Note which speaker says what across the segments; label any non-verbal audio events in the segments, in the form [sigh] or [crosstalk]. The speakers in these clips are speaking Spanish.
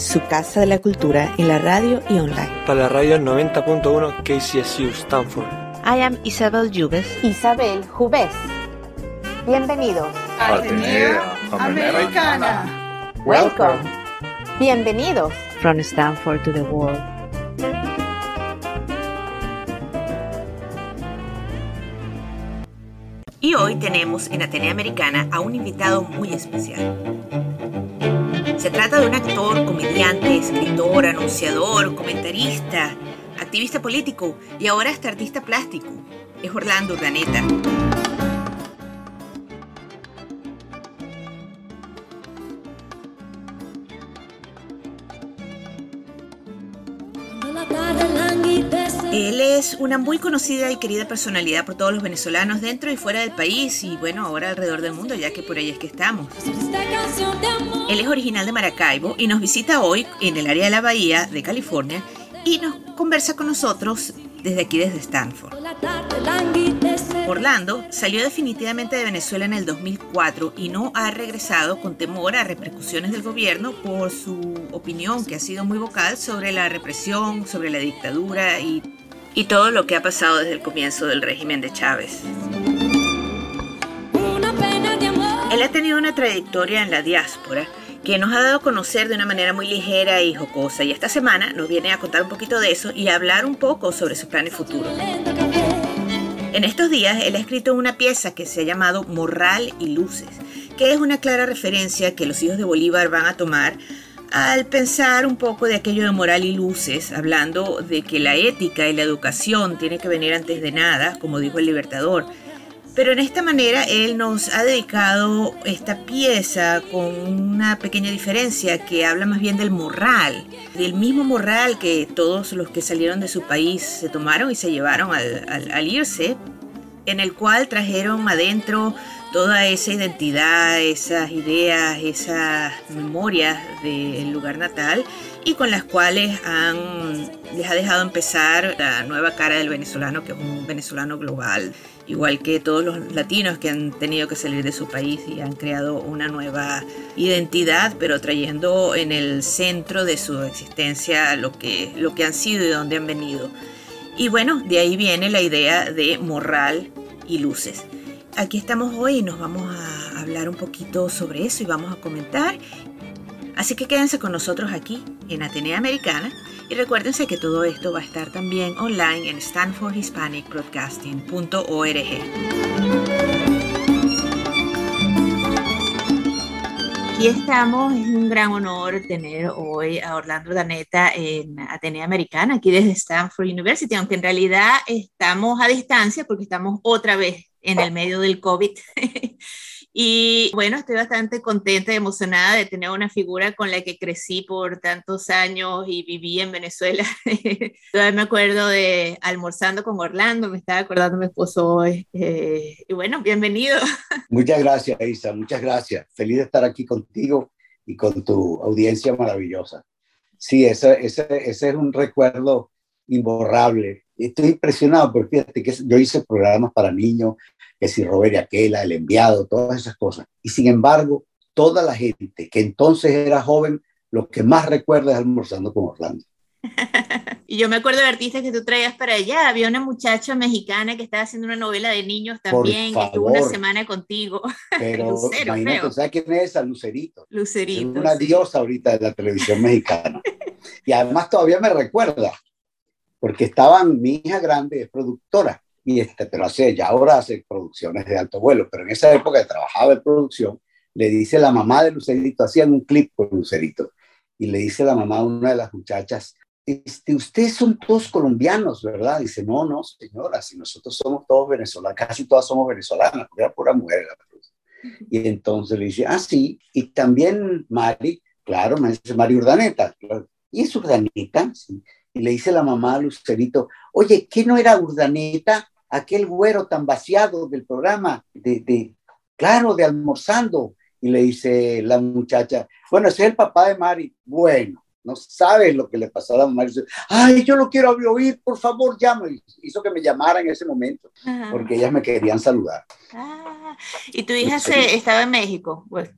Speaker 1: Su casa de la cultura en la radio y online.
Speaker 2: Para la radio 90.1 KCSU Stanford.
Speaker 3: I am Isabel Jubes.
Speaker 1: Isabel Jubes. Bienvenidos.
Speaker 4: Atenea
Speaker 1: Americana. Welcome. Bienvenidos.
Speaker 3: From Stanford to the world. Y hoy tenemos en Atenea Americana a un invitado muy especial. Se trata de un actor, comediante, escritor, anunciador, comentarista, activista político y ahora hasta artista plástico. Es Orlando Urdaneta. Es una muy conocida y querida personalidad por todos los venezolanos dentro y fuera del país y bueno, ahora alrededor del mundo, ya que por ahí es que estamos. Él es original de Maracaibo y nos visita hoy en el área de la Bahía de California y nos conversa con nosotros desde aquí, desde Stanford. Orlando salió definitivamente de Venezuela en el 2004 y no ha regresado con temor a repercusiones del gobierno por su opinión que ha sido muy vocal sobre la represión, sobre la dictadura y, y todo lo que ha pasado desde el comienzo del régimen de Chávez. Él ha tenido una trayectoria en la diáspora que nos ha dado a conocer de una manera muy ligera y jocosa y esta semana nos viene a contar un poquito de eso y a hablar un poco sobre sus planes futuros. En estos días él ha escrito una pieza que se ha llamado Morral y Luces, que es una clara referencia que los hijos de Bolívar van a tomar al pensar un poco de aquello de moral y luces, hablando de que la ética y la educación tiene que venir antes de nada, como dijo el libertador. Pero en esta manera él nos ha dedicado esta pieza con una pequeña diferencia que habla más bien del moral, del mismo moral que todos los que salieron de su país se tomaron y se llevaron al irse, en el cual trajeron adentro toda esa identidad, esas ideas, esas memorias del lugar natal y con las cuales han, les ha dejado empezar la nueva cara del venezolano, que es un venezolano global, igual que todos los latinos que han tenido que salir de su país y han creado una nueva identidad, pero trayendo en el centro de su existencia lo que, lo que han sido y de dónde han venido. Y bueno, de ahí viene la idea de morral y luces. Aquí estamos hoy y nos vamos a hablar un poquito sobre eso y vamos a comentar. Así que quédense con nosotros aquí en Atenea Americana y recuérdense que todo esto va a estar también online en stanfordhispanicbroadcasting.org. Aquí estamos, es un gran honor tener hoy a Orlando Daneta en Atenea Americana, aquí desde Stanford University, aunque en realidad estamos a distancia porque estamos otra vez en el medio del COVID. [laughs] y bueno, estoy bastante contenta y emocionada de tener una figura con la que crecí por tantos años y viví en Venezuela. [laughs] Todavía me acuerdo de almorzando con Orlando, me estaba acordando mi esposo hoy. Eh, y bueno, bienvenido. [laughs]
Speaker 5: Muchas gracias, Isa, muchas gracias. Feliz de estar aquí contigo y con tu audiencia maravillosa. Sí, ese, ese, ese es un recuerdo imborrable estoy impresionado porque fíjate que yo hice programas para niños, que si Robert y Aquela, El Enviado, todas esas cosas. Y sin embargo, toda la gente que entonces era joven, lo que más recuerda es almorzando con Orlando. [laughs]
Speaker 3: y yo me acuerdo de artistas que tú traías para allá. Había una muchacha mexicana que estaba haciendo una novela de niños también, que estuvo una semana contigo. [laughs]
Speaker 5: Pero Lucero, imagínate, ¿sabes quién es esa? Lucerito.
Speaker 3: Lucerito.
Speaker 5: Es una sí. diosa ahorita de la televisión mexicana. y además todavía me recuerda porque estaban, mi hija grande es productora, y este, pero hace, ya ahora hace producciones de alto vuelo, pero en esa época trabajaba en producción, le dice la mamá de Lucerito, hacían un clip con Lucerito, y le dice la mamá a una de las muchachas, este, ustedes son todos colombianos, ¿verdad? Dice, no, no, señora, si nosotros somos todos venezolanos, casi todas somos venezolanas, porque era pura mujer. Y entonces le dice, ah, sí, y también Mari, claro, me dice Mari Urdaneta, claro. ¿y es Urdaneta? Sí. Y le dice la mamá a Lucerito, oye, ¿qué no era Urdaneta? Aquel güero tan vaciado del programa, de, de, claro, de almorzando. Y le dice la muchacha, bueno, ese es el papá de Mari. Bueno, no sabes lo que le pasó a la mamá. Dice, Ay, yo lo quiero oír, por favor, llame. Hizo que me llamara en ese momento,
Speaker 6: Ajá.
Speaker 5: porque ellas me querían saludar.
Speaker 6: Ah, y tu hija
Speaker 5: Sí.
Speaker 6: se, estaba en México. Pues,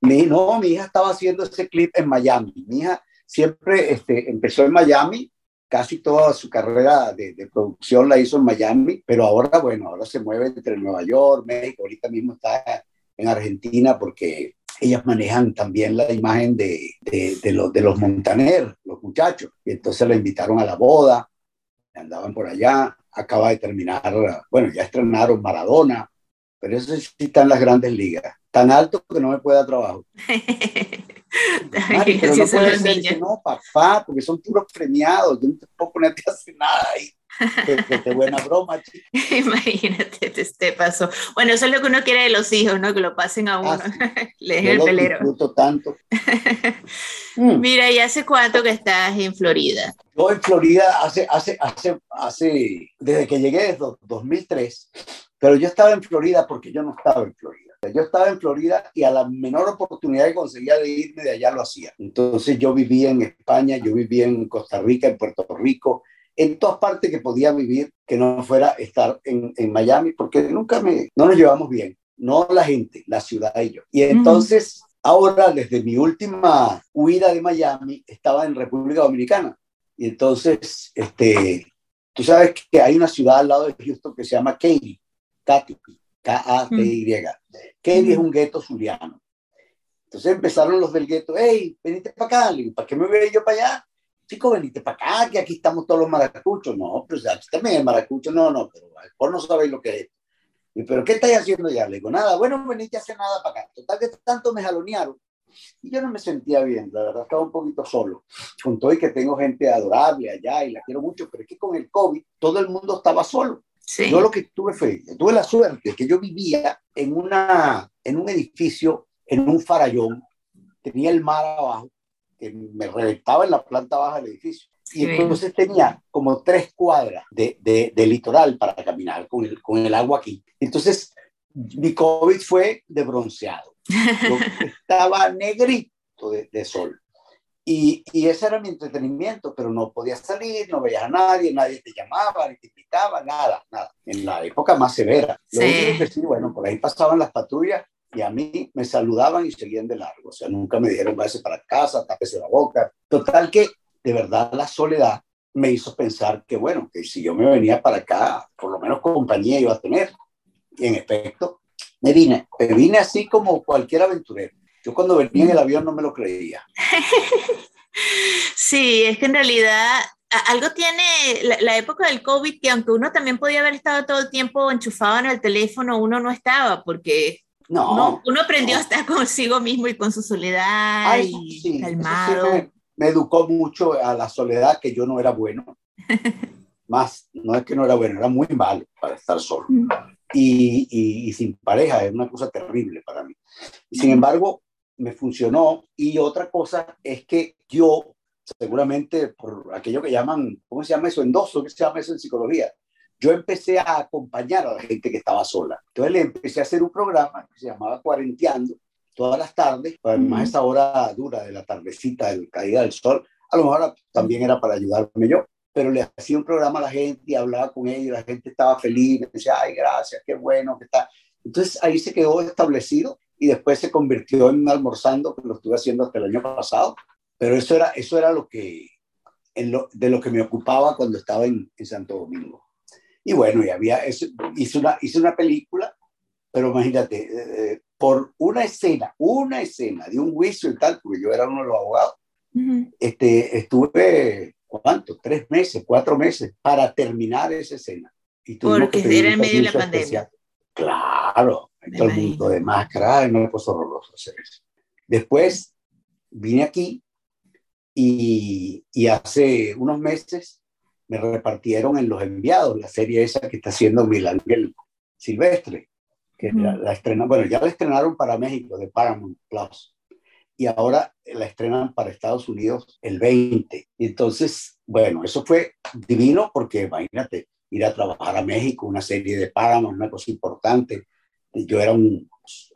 Speaker 5: Mi, no, mi hija estaba haciendo ese clip en Miami. Mi hija siempre este, empezó en Miami, casi toda su carrera de, producción la hizo en Miami, pero ahora, bueno, ahora se mueve entre Nueva York, México, ahorita mismo está en Argentina porque ellas manejan también la imagen de, de, los, de los Montaner, los muchachos, y entonces la invitaron a la boda, andaban por allá, acaba de terminar, bueno, ya estrenaron Maradona, pero eso sí está en las grandes ligas, tan alto que no me puede dar trabajo. [laughs] Mari, pero no
Speaker 6: son
Speaker 5: puede
Speaker 6: los
Speaker 5: ser, dice, no, papá, porque son puros premiados, yo no te hacer nada ahí. Qué, buena [laughs] broma, chico.
Speaker 6: Imagínate, te, te pasó. Bueno, eso es lo que uno quiere de los hijos, ¿no? Que lo pasen a uno.
Speaker 5: Ah, sí. [laughs]
Speaker 6: Le dejen
Speaker 5: Yo
Speaker 6: el
Speaker 5: lo
Speaker 6: pelero.
Speaker 5: disfruto tanto. [laughs] Mm.
Speaker 6: Mira, ¿y hace cuánto que estás en Florida?
Speaker 5: Yo en Florida hace, hace, hace, hace, desde que llegué desde 2003, pero yo estaba en Florida porque yo no estaba en Florida. Yo estaba en Florida y a la menor oportunidad que conseguía de irme de allá lo hacía. Entonces yo vivía en España, yo vivía en Costa Rica, en Puerto Rico, en todas partes que podía vivir que no fuera estar en, en Miami, porque nunca me, no nos llevamos bien, no la gente, la ciudad y yo. Y entonces, ahora desde mi última huida de Miami, estaba en República Dominicana. Y entonces, este, tú sabes que hay una ciudad al lado de Houston que se llama Katy, Katy, K-A-T-Y. Katy es un gueto zuliano. Entonces empezaron los del gueto, hey, venite para acá, Le digo, ¿para qué me voy yo para allá? Chico, venite para acá, que aquí estamos todos los maracuchos. No, pues aquí también hay maracuchos. No, no, pero por no sabéis lo que es. Y, pero ¿qué estáis haciendo ya? Le digo, nada, bueno, venite a hacer nada para acá. Total que tanto me jalonearon. Y yo no me sentía bien, la verdad estaba un poquito solo. Con todo y que tengo gente adorable allá y la quiero mucho, pero es que con el COVID todo el mundo estaba solo.
Speaker 6: Sí.
Speaker 5: Yo lo que tuve fue, tuve la suerte que yo vivía en, una, en un edificio, en un farallón, tenía el mar abajo, que me reventaba en la planta baja del edificio. Y entonces tenía como tres cuadras de, de, de litoral para caminar con el, con el agua aquí. Entonces, mi COVID fue de bronceado. Yo [laughs] estaba negrito de, de sol. Y, y ese era mi entretenimiento, pero no podía salir, no veías a nadie, nadie te llamaba, ni te invitaba, nada, nada. En la época más severa. Lo
Speaker 6: Sí.
Speaker 5: único que sí, bueno, por ahí pasaban las patrullas y a mí me saludaban y seguían de largo. O sea, nunca me dijeron, váyase para casa, tápese la boca. Total que, de verdad, la soledad me hizo pensar que, bueno, que si yo me venía para acá, por lo menos compañía iba a tener. Y en efecto, me vine. Me vine así como cualquier aventurero. Yo cuando venía en el avión no me lo creía. [laughs]
Speaker 6: Sí, es que en realidad algo tiene la, la época del COVID que aunque uno también podía haber estado todo el tiempo enchufado en el teléfono, uno no estaba porque
Speaker 5: No.
Speaker 6: uno, uno aprendió
Speaker 5: no.
Speaker 6: a estar [laughs] consigo mismo y con su soledad
Speaker 5: Ay,
Speaker 6: y
Speaker 5: sí, eso sí
Speaker 6: calmado.
Speaker 5: me, me educó mucho a la soledad, que yo no era bueno. [laughs] Más, no es que no era bueno, era muy malo para estar solo. Y, y- y sin pareja, es una cosa terrible para mí. Sin embargo, me funcionó. Y otra cosa es que yo, seguramente por aquello que llaman, ¿cómo se llama eso? Endoso, ¿qué se llama eso en psicología? Yo empecé a acompañar a la gente que estaba sola. Entonces le empecé a hacer un programa que se llamaba Cuarenteando, todas las tardes, además esa hora dura de la tardecita, de la caída del sol, a lo mejor también era para ayudarme yo, pero le hacía un programa a la gente y hablaba con ellos, la gente estaba feliz, me decía, ay, gracias, qué bueno que está. Entonces ahí se quedó establecido y después se convirtió en almorzando, que lo estuve haciendo hasta el año pasado, pero eso era, eso era lo que, en lo, de lo que me ocupaba cuando estaba en, en Santo Domingo. Y bueno, y había, eso, hice, una, hice una película, pero imagínate, eh, por una escena, una escena de un juicio y tal, porque yo era uno de los abogados,
Speaker 6: Ujú.
Speaker 5: este, estuve, ¿cuánto? Tres meses, cuatro meses para terminar esa escena. Y
Speaker 6: Porque era en
Speaker 5: un
Speaker 6: medio de la pandemia.
Speaker 5: especial. Claro,
Speaker 6: Me
Speaker 5: todo el mundo de máscara, ay, no, pues horroroso hacer eso. Después vine aquí y, y hace unos meses me repartieron en Los Enviados, la serie esa que está haciendo Milangel Silvestre, que
Speaker 6: Ujú.
Speaker 5: la, la bueno, ya la estrenaron para México de Paramount Plus. y ahora la estrenan para Estados Unidos el 20. Y entonces, bueno, eso fue divino porque imagínate, ir a trabajar a México, una serie de Paramount, una cosa importante. Yo era un,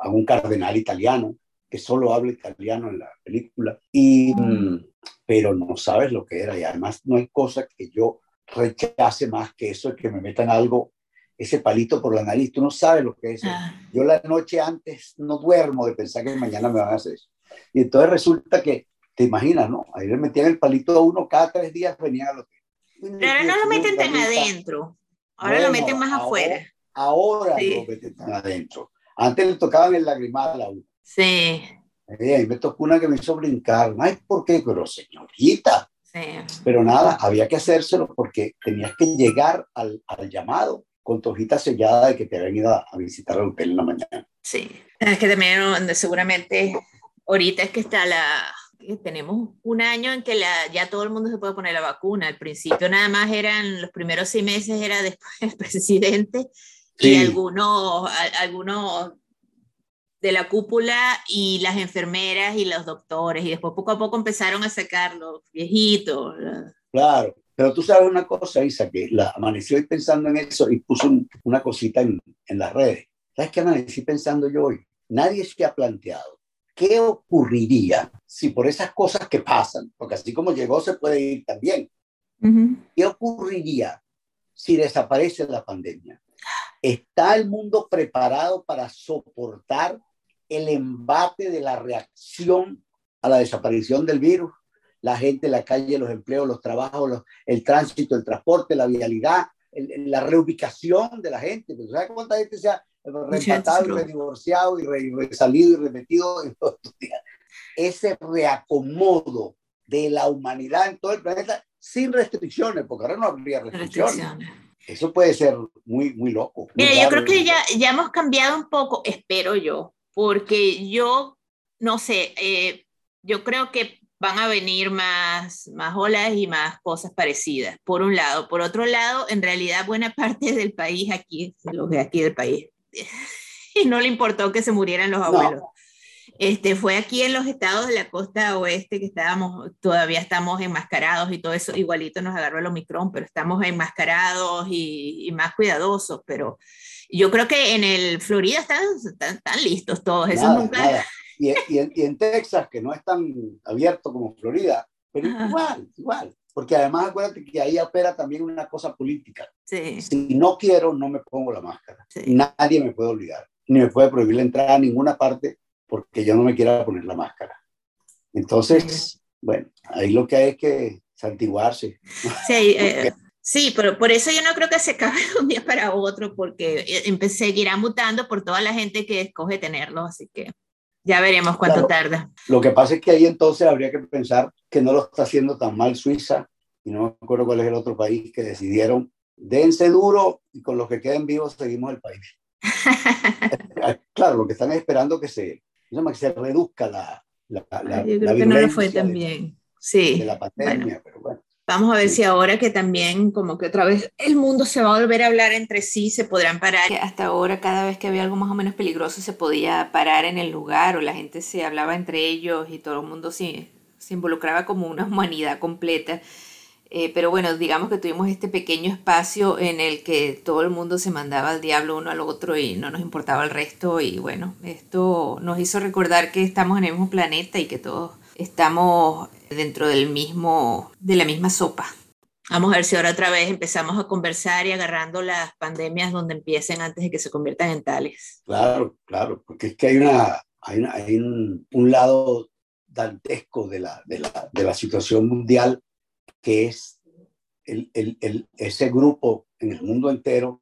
Speaker 5: un cardenal italiano que solo habla italiano en la película, y, mm, pero no sabes lo que era y además no hay cosa que yo rechace más que eso de que me metan algo, ese palito por la nariz, tú no sabes lo que es.
Speaker 6: Ah.
Speaker 5: Yo la noche antes no duermo de pensar que mañana me van a hacer eso. Y entonces resulta que, te imaginas, ¿no? Ahí le metían el palito a uno, cada tres días venían al hotel.
Speaker 6: Pero ahora no lo meten tan adentro, ahora lo
Speaker 5: Bueno,
Speaker 6: meten más
Speaker 5: ahora-
Speaker 6: afuera.
Speaker 5: Ahora
Speaker 6: Sí.
Speaker 5: lo meten tan adentro. Antes le tocaban el lagrimal a uno.
Speaker 6: Sí,
Speaker 5: Eh, me tocó una que me hizo brincar. Ay, ¿por qué? Pero señorita.
Speaker 6: sí.
Speaker 5: Pero nada, había que hacérselo porque tenías que llegar al, al llamado con tu hojita sellada de que te habían ido a, a visitar al hotel en la mañana.
Speaker 6: Sí, es que también seguramente ahorita es que está la, tenemos un año en que la, ya todo el mundo se puede poner la vacuna. Al principio nada más eran, los primeros seis meses era después el presidente y algunos, a- algunos de la cúpula y las enfermeras y los doctores y después poco a poco empezaron a sacar los viejitos.
Speaker 5: Claro. Pero tú sabes una cosa, Isa, que la amanecí hoy pensando en eso y puse un- una cosita en, en las redes. ¿Sabes qué amanecí pensando yo hoy? Nadie se ha planteado qué ocurriría si por esas cosas que pasan, porque así como llegó se puede ir también, ¿Qué ocurriría si desaparece la pandemia? ¿Está el mundo preparado para soportar el embate de la reacción a la desaparición del virus? La gente, la calle, los empleos, los trabajos, los- el tránsito, el transporte, la vialidad, el- la reubicación de la gente. ¿Sabes cuánta gente se ha reempatado y redivorciado y, re- y resalido y repetido en todos estos días? Ese reacomodo de la humanidad en todo el planeta sin restricciones, porque ahora no habría restricciones.
Speaker 6: restricciones.
Speaker 5: Eso puede ser muy, muy loco. muy
Speaker 6: Mira, yo creo que ya, ya hemos cambiado un poco, espero yo, porque yo, no sé, eh, yo creo que van a venir más, más olas y más cosas parecidas, por un lado. Por otro lado, en realidad buena [laughs] parte del país aquí, los de aquí del país, y [laughs] no le importó que se murieran los
Speaker 5: No.
Speaker 6: Este, fue aquí en los estados de la costa oeste que estábamos, todavía estamos enmascarados y todo eso, igualito nos agarró el Omicron, pero estamos enmascarados y, y más cuidadosos, pero yo creo que en el Florida están, están, están listos todos, eso
Speaker 5: Nada,
Speaker 6: nunca...
Speaker 5: nada. Y, y en, y en Texas, que no es tan abierto como Florida, pero
Speaker 6: Ajá.
Speaker 5: igual, igual. Porque además acuérdate que ahí opera también una cosa política.
Speaker 6: Sí,
Speaker 5: Si no quiero, no me pongo la máscara.
Speaker 6: sí.
Speaker 5: Nadie me puede obligar, ni me puede prohibir la entrada a ninguna parte porque yo no me quiera poner la máscara. Entonces, bueno, ahí lo que hay es que santiguarse.
Speaker 6: Sí, eh, sí, pero por eso yo no creo que se acabe de un día para otro, porque eh, seguirá mutando por toda la gente que escoge tenerlo, así que ya veremos cuánto
Speaker 5: Claro.
Speaker 6: tarda.
Speaker 5: Lo que pasa es que ahí entonces habría que pensar que no lo está haciendo tan mal Suiza y no me acuerdo cuál es el otro país que decidieron dense duro y con los que queden vivos seguimos el país. [laughs] Claro, lo que están es esperando que se llama? que se reduzca la, la, la,
Speaker 6: Ay, yo
Speaker 5: la
Speaker 6: creo que no le fue bien. Sí.
Speaker 5: de la pandemia, pero bueno.
Speaker 6: Vamos a ver
Speaker 5: Sí.
Speaker 6: si ahora que también como que otra vez el mundo se va a volver a hablar entre sí, se podrán parar. Que hasta ahora cada vez que había algo más o menos peligroso se podía parar en el lugar o la gente se hablaba entre ellos y todo el mundo se, se involucraba como una [laughs] humanidad completa. Eh, pero bueno, digamos que tuvimos este pequeño espacio en el que todo el mundo se mandaba al diablo uno al otro y no nos importaba el resto y bueno, esto nos hizo recordar que estamos en el mismo planeta y que todos estamos dentro del mismo, de la misma sopa. Vamos a ver si ahora otra vez empezamos a conversar y agarrando las pandemias donde empiecen antes de que se conviertan en tales.
Speaker 5: Claro, claro, porque es que hay, una, hay, una- hay un, un lado dantesco de la, de, la, de la situación mundial que es el, el, el- ese grupo en el mundo entero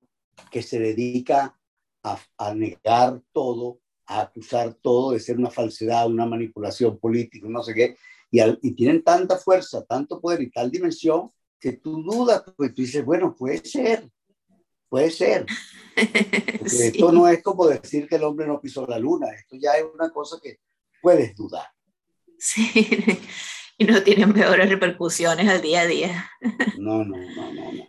Speaker 5: que se dedica a, a negar todo, a acusar todo de ser una falsedad, una manipulación política, no sé qué, y, al- y tienen tanta fuerza, tanto poder y tal dimensión que tú dudas, pues tú dices, bueno, puede ser, puede ser. [laughs] Porque
Speaker 6: Sí.
Speaker 5: esto no es como decir que el hombre no pisó la luna, esto ya es una cosa que puedes dudar.
Speaker 6: Sí, [laughs] y no tienen peores repercusiones al día a día.
Speaker 5: No, no, no, no, no.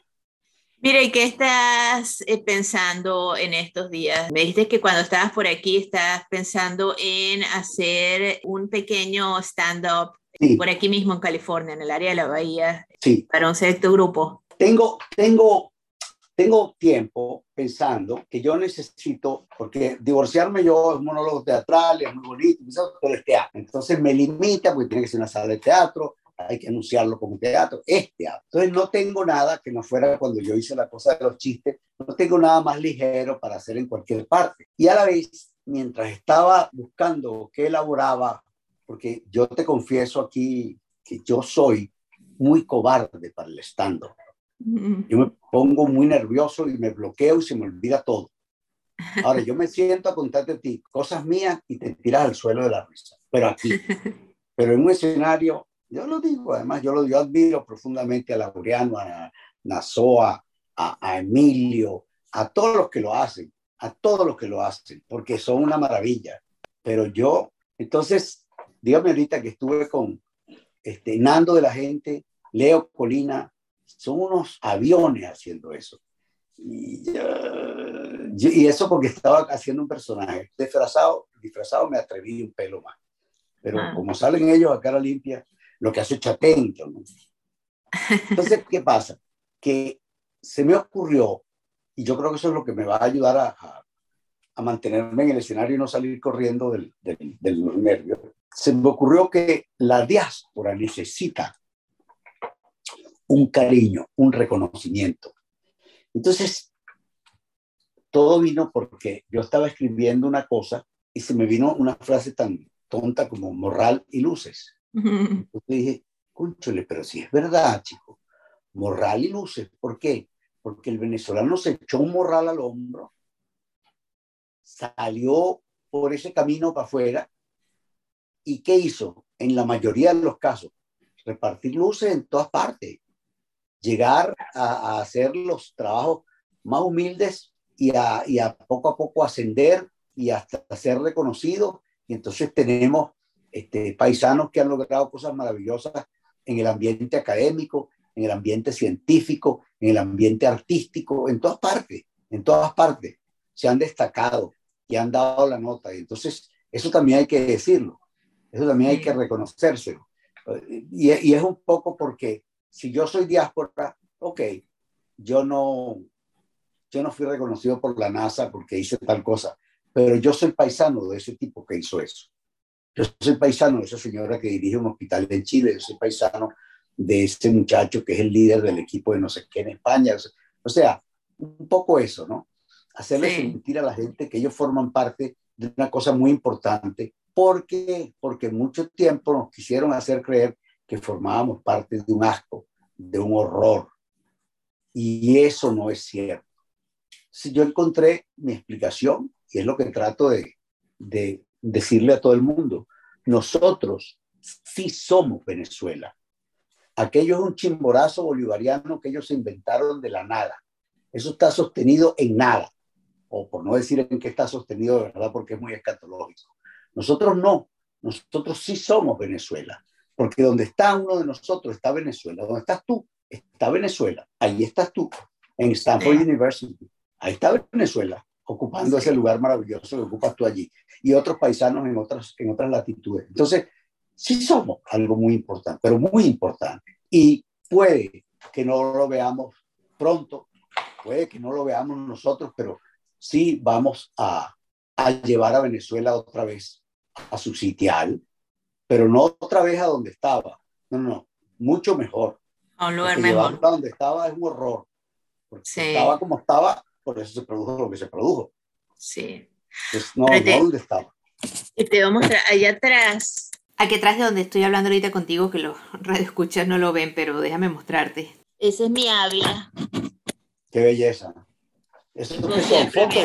Speaker 6: Mira, ¿y qué estás eh, pensando en estos días? Me dijiste que cuando estabas por aquí estás pensando en hacer un pequeño stand-up
Speaker 5: Sí.
Speaker 6: por aquí mismo en California, en el área de la bahía,
Speaker 5: Sí,
Speaker 6: para un selecto grupo.
Speaker 5: tengo, tengo, tengo tiempo pensando que yo necesito, porque divorciarme yo es monólogo teatral, es muy bonito, pero es teatro. Entonces me limita porque tiene que ser una sala de teatro, hay que anunciarlo como teatro, es teatro. Entonces no tengo nada que no fuera cuando yo hice la cosa de los chistes, no tengo nada más ligero para hacer en cualquier parte. Y a la vez, mientras estaba buscando qué elaboraba, porque yo te confieso aquí que yo soy muy cobarde para el stand-up. Yo me pongo muy nervioso y me bloqueo y se me olvida todo. Ahora, yo me siento a contarte a ti cosas mías y te tiras al suelo de la risa. Pero aquí, [laughs] pero en un escenario, yo lo digo, además, yo, lo, yo admiro profundamente a Laureano, a Nazoa, a, a Emilio, a todos los que lo hacen, a todos los que lo hacen, porque son una maravilla. Pero yo, entonces, dígame ahorita que estuve con este, Nando de la gente, Leo Colina, son unos aviones haciendo eso. Y, uh, y eso porque estaba haciendo un personaje. Disfrazado, disfrazado me atreví un pelo más. Pero
Speaker 6: Ah.
Speaker 5: como salen ellos a cara limpia, lo que hace Chatén. no. Entonces, ¿qué pasa? Que se me ocurrió, y yo creo que eso es lo que me va a ayudar a, a- a mantenerme en el escenario y no salir corriendo del, del, del nervio. Se me ocurrió que la diáspora necesita un cariño, un reconocimiento. Entonces, todo vino porque yo estaba escribiendo una cosa y se me vino una frase tan tonta como morral y luces. Entonces dije, cúnchole, pero si es verdad, chico, morral y luces. ¿Por qué? Porque el venezolano se echó un morral al hombro, salió por ese camino para afuera y ¿qué hizo? En la mayoría de los casos, repartir luces en todas partes, llegar a, a hacer los trabajos más humildes y a, y a poco a poco ascender y hasta ser reconocido. Y entonces tenemos este, paisanos que han logrado cosas maravillosas en el ambiente académico, en el ambiente científico, en el ambiente artístico, en todas partes, en todas partes. Se han destacado y han dado la nota. Y entonces, eso también hay que decirlo, eso también hay que reconocérselo. Y, y es un poco porque si yo soy diáspora, ok, yo no, yo no fui reconocido por la NASA porque hice tal cosa, pero yo soy paisano de ese tipo que hizo eso. Yo soy paisano de esa señora que dirige un hospital en Chile, yo soy paisano de ese muchacho que es el líder del equipo de no sé qué en España. O sea, un poco eso, ¿no? Hacerle
Speaker 6: Sí.
Speaker 5: sentir a la gente que ellos forman parte de una cosa muy importante. ¿Por qué? Porque mucho tiempo nos quisieron hacer creer que formábamos parte de un asco, de un horror. Y eso no es cierto. Si yo encontré mi explicación, y es lo que trato de, de decirle a todo el mundo, nosotros sí somos Venezuela. Aquello es un chimborazo bolivariano que ellos se inventaron de la nada. Eso está sostenido en nada, o por no decir en qué está sostenido de verdad, porque es muy escatológico. Nosotros no, nosotros sí somos Venezuela, porque donde está uno de nosotros está Venezuela, donde estás tú está Venezuela, ahí estás tú, en Stanford. University, ahí está Venezuela, ocupando ese lugar maravilloso que ocupas tú allí, y otros paisanos en otras, en otras latitudes. Entonces, sí somos algo muy importante, pero muy importante. Y puede que no lo veamos pronto, puede que no lo veamos nosotros, pero sí vamos a, a llevar a Venezuela otra vez a su sitial, pero no otra vez a donde estaba. No, no, no, mucho mejor.
Speaker 6: A un lugar
Speaker 5: Porque
Speaker 6: mejor.
Speaker 5: llevarla donde estaba es un horror. Porque
Speaker 6: Sí.
Speaker 5: estaba como estaba, por eso se produjo lo que se produjo.
Speaker 6: Sí.
Speaker 5: Pues no,
Speaker 6: te-
Speaker 5: no donde estaba.
Speaker 6: Y te voy a mostrar allá atrás. Aquí atrás de donde estoy hablando ahorita contigo, que los radioescuchas no lo ven, pero déjame mostrarte. Ese es mi Ávila.
Speaker 5: Qué belleza. Eso que son fotos.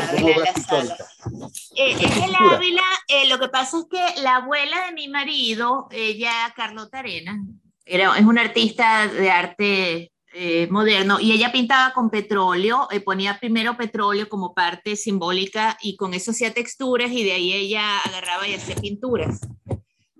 Speaker 6: Eh, es el
Speaker 5: Pintura.
Speaker 6: Ávila, eh, lo que pasa es que la abuela de mi marido, ella, Carlota Arena, era, es una artista de arte eh, moderno y ella pintaba con petróleo, eh, ponía primero petróleo como parte simbólica y con eso hacía texturas y de ahí ella agarraba y hacía pinturas.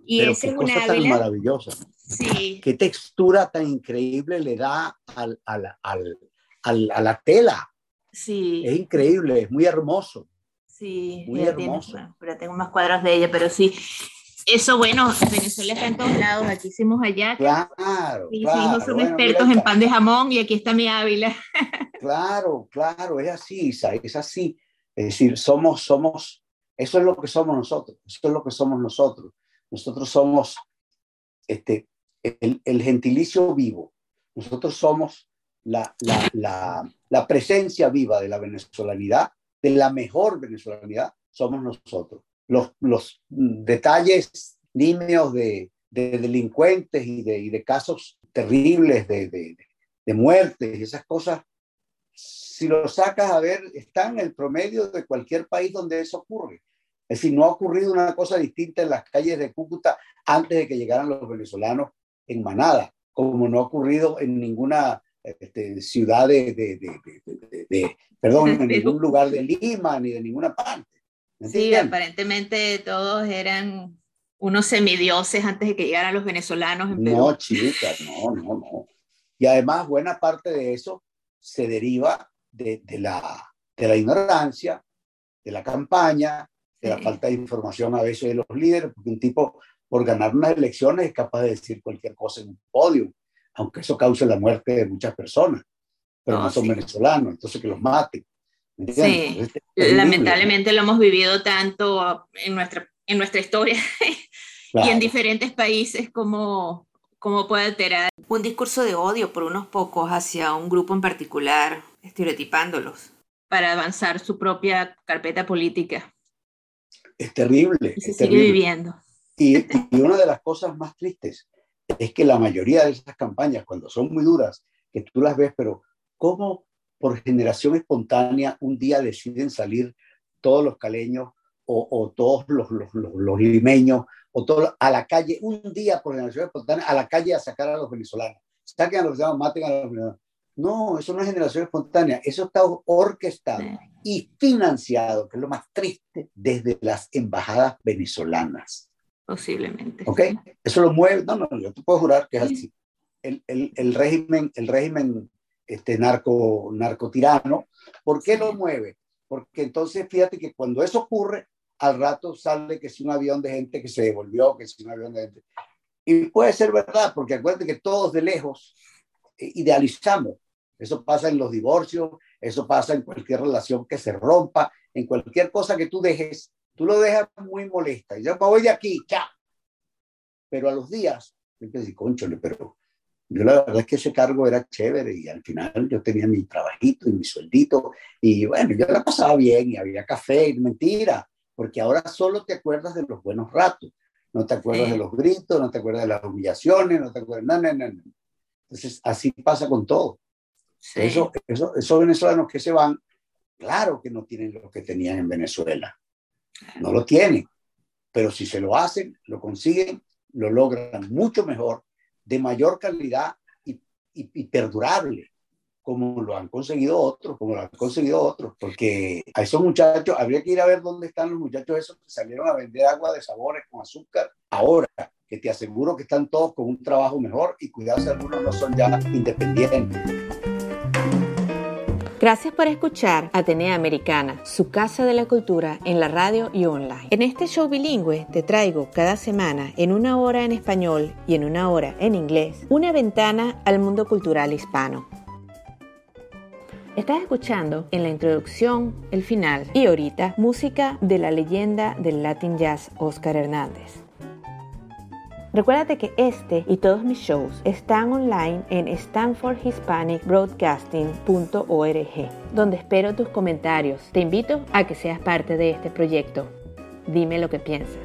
Speaker 6: Y
Speaker 5: Pero
Speaker 6: ese
Speaker 5: qué
Speaker 6: es un
Speaker 5: cosa tan maravillosa.
Speaker 6: Sí,
Speaker 5: Qué textura tan increíble le da al, al, al, al- a la tela.
Speaker 6: Sí.
Speaker 5: Es increíble, es muy hermoso.
Speaker 6: Sí,
Speaker 5: Muy
Speaker 6: tiene-
Speaker 5: hermoso.
Speaker 6: bueno, pero tengo más cuadros de ella, pero sí. Eso, bueno, Venezuela está en todos lados. Aquí hicimos allá.
Speaker 5: Claro,
Speaker 6: Mis
Speaker 5: claro.
Speaker 6: hijos son
Speaker 5: Bueno,
Speaker 6: expertos en pan de jamón y aquí está mi Ávila. [laughs]
Speaker 5: Claro, claro, es así, Isa, es así. Es decir, somos, somos, eso es lo que somos nosotros, eso es lo que somos nosotros. Nosotros somos este, el, el gentilicio vivo. Nosotros somos la, la, la, presencia viva de la venezolanidad, de la mejor venezolanidad, somos nosotros. Los, los detalles nimios de, de delincuentes y de, y de casos terribles de, de, muertes y esas cosas, si lo sacas a ver, está en el promedio de cualquier país donde eso ocurre. Es decir, no ha ocurrido una cosa distinta en las calles de Cúcuta antes de que llegaran los venezolanos en manada, como no ha ocurrido en ninguna este, ciudad de, de, de, perdón, [laughs] en ningún lugar de Lima ni de ninguna parte. ¿Me
Speaker 6: Sí, aparentemente todos eran unos semidioses antes de que llegaran los venezolanos en Perú.
Speaker 5: No, chica, no, no, no. Y además, buena parte de eso se deriva de, de la, de la ignorancia, de la campaña, de la
Speaker 6: Sí.
Speaker 5: falta de información a veces de los líderes, porque un tipo por ganar unas elecciones es capaz de decir cualquier cosa en un podio, aunque eso cause la muerte de muchas personas, pero
Speaker 6: No,
Speaker 5: no son
Speaker 6: sí.
Speaker 5: venezolanos, entonces que los maten. ¿me?
Speaker 6: Sí.
Speaker 5: Entonces, es terrible.
Speaker 6: Lamentablemente lo hemos vivido tanto en nuestra, en nuestra historia [laughs] y
Speaker 5: Claro.
Speaker 6: en diferentes países como, como puede alterar un discurso de odio por unos pocos hacia un grupo en particular, estereotipándolos para avanzar su propia carpeta política.
Speaker 5: Es terrible.
Speaker 6: Y se
Speaker 5: es
Speaker 6: sigue
Speaker 5: terrible.
Speaker 6: viviendo.
Speaker 5: Y, y una de las cosas más tristes es que la mayoría de esas campañas, cuando son muy duras, que tú las ves, pero ¿cómo por generación espontánea un día deciden salir todos los caleños o, o todos los, los, los, los limeños o todos a la calle, un día por generación espontánea, a la calle a sacar a los venezolanos? Saquen a los venezolanos, maten a los venezolanos. No, eso no es generación espontánea, eso está orquestado y financiado, que es lo más triste, desde las embajadas venezolanas.
Speaker 6: Posiblemente.
Speaker 5: ¿Ok? Eso lo mueve. No, no, yo te puedo jurar que es
Speaker 6: Sí.
Speaker 5: así. El, el, el régimen, el régimen este, narco, narcotirano, ¿por qué lo mueve? Porque entonces fíjate que cuando eso ocurre, al rato sale que si un avión de gente que se devolvió, que si un avión de gente. Y puede ser verdad, porque acuérdate que todos de lejos eh, idealizamos. Eso pasa en los divorcios, eso pasa en cualquier relación que se rompa, en cualquier cosa que tú dejes, tú lo dejas muy molesta. Y yo me voy de aquí, chao. Pero a los días, yo empecé, conchole, pero yo la verdad es que ese cargo era chévere y al final yo tenía mi trabajito y mi sueldito y bueno, yo la pasaba bien y había café y mentira, porque ahora solo te acuerdas de los buenos ratos, no te acuerdas
Speaker 6: Sí.
Speaker 5: de los gritos, no te acuerdas de las humillaciones, no te acuerdas, no, no, no, no. Entonces así pasa con todo.
Speaker 6: Sí.
Speaker 5: Eso, eso, esos venezolanos que se van, claro que no tienen lo que tenían en Venezuela. No lo tienen. Pero si se lo hacen, lo consiguen, lo logran mucho mejor, de mayor calidad y, perdurable, como lo han conseguido otros, como lo han conseguido otros. Porque a esos muchachos, habría que ir a ver dónde están los muchachos esos que salieron a vender agua de sabores con azúcar ahora que te aseguro que están todos con un trabajo mejor y cuidado si algunos no son ya independientes.
Speaker 3: Gracias por escuchar Atenea Americana, su casa de la cultura en la radio y online. En este show bilingüe te traigo cada semana, en una hora en español y en una hora en inglés, una ventana al mundo cultural hispano. Estás escuchando en la introducción, el final y ahorita música de la leyenda del Latin Jazz Oscar Hernández. Recuérdate que este y todos mis shows están online en stanfordhispanicbroadcasting.org, donde espero tus comentarios. Te invito a que seas parte de este proyecto. Dime lo que piensas.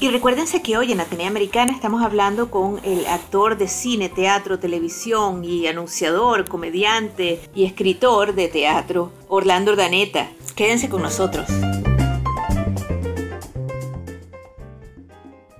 Speaker 6: Y recuérdense que hoy en Atenea Americana estamos hablando con el actor de cine, teatro, televisión y anunciador, comediante y escritor de teatro, Orlando Urdaneta. Quédense con nosotros.